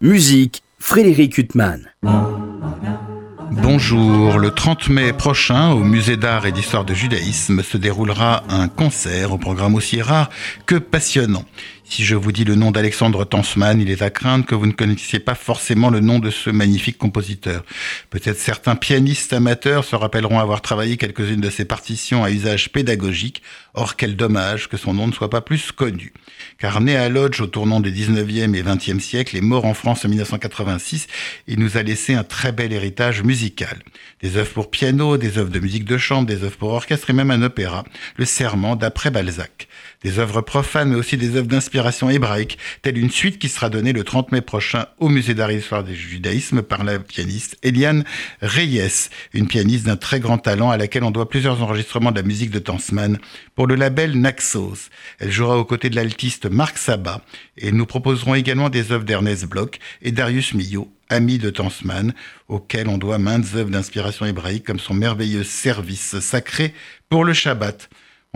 Musique, Frédéric Huttman. Bonjour, le 30 mai prochain, au Musée d'art et d'histoire de judaïsme, se déroulera un concert au programme aussi rare que passionnant. Si je vous dis le nom d'Alexandre Tansman, il est à craindre que vous ne connaissiez pas forcément le nom de ce magnifique compositeur. Peut-être certains pianistes amateurs se rappelleront avoir travaillé quelques-unes de ses partitions à usage pédagogique, or quel dommage que son nom ne soit pas plus connu. Car né à Lodge au tournant des 19e et 20e siècles et mort en France en 1986, il nous a laissé un très bel héritage musical. Des œuvres pour piano, des œuvres de musique de chambre, des œuvres pour orchestre et même un opéra, Le Serment d'après Balzac. Des œuvres profanes mais aussi des œuvres d'inspiration hébraïque, telle une suite qui sera donnée le 30 mai prochain au Musée d'art et d'histoire du judaïsme par la pianiste Eliane Reyes, une pianiste d'un très grand talent à laquelle on doit plusieurs enregistrements de la musique de Tansman pour le label Naxos. Elle jouera aux côtés de l'altiste Marc Sabat et nous proposerons également des œuvres d'Ernest Bloch et Darius Milhaud, ami de Tansman, auquel on doit maintes œuvres d'inspiration hébraïque comme son merveilleux service sacré pour le Shabbat.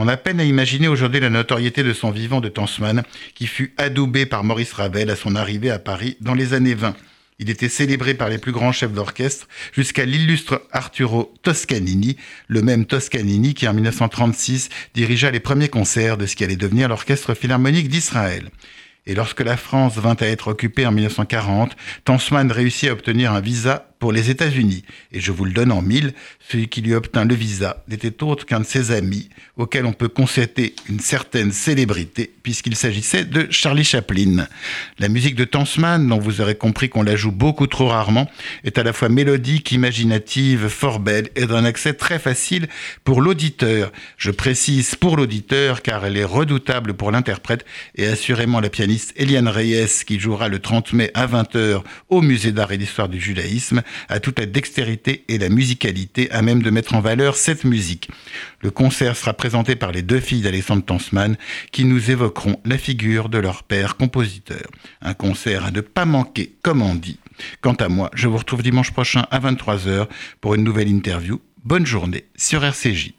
On a peine à imaginer aujourd'hui la notoriété de son vivant de Tansman, qui fut adoubé par Maurice Ravel à son arrivée à Paris dans les années 20. Il était célébré par les plus grands chefs d'orchestre jusqu'à l'illustre Arturo Toscanini, le même Toscanini qui en 1936 dirigea les premiers concerts de ce qui allait devenir l'Orchestre Philharmonique d'Israël. Et lorsque la France vint à être occupée en 1940, Tansman réussit à obtenir un visa pour les États-Unis. Et je vous le donne en mille, celui qui lui obtint le visa n'était autre qu'un de ses amis, auquel on peut constater une certaine célébrité, puisqu'il s'agissait de Charlie Chaplin. La musique de Tansman, dont vous aurez compris qu'on la joue beaucoup trop rarement, est à la fois mélodique, imaginative, fort belle et d'un accès très facile pour l'auditeur. Je précise pour l'auditeur car elle est redoutable pour l'interprète et assurément la pianiste Eliane Reyes qui jouera le 30 mai à 20h au Musée d'art et d'histoire du judaïsme a toute la dextérité et la musicalité à même de mettre en valeur cette musique. Le concert sera présenté par les deux filles d'Alexandre Tansman qui nous évoqueront la figure de leur père compositeur. Un concert à ne pas manquer, comme on dit. Quant à moi, je vous retrouve dimanche prochain à 23h pour une nouvelle interview. Bonne journée sur RCJ.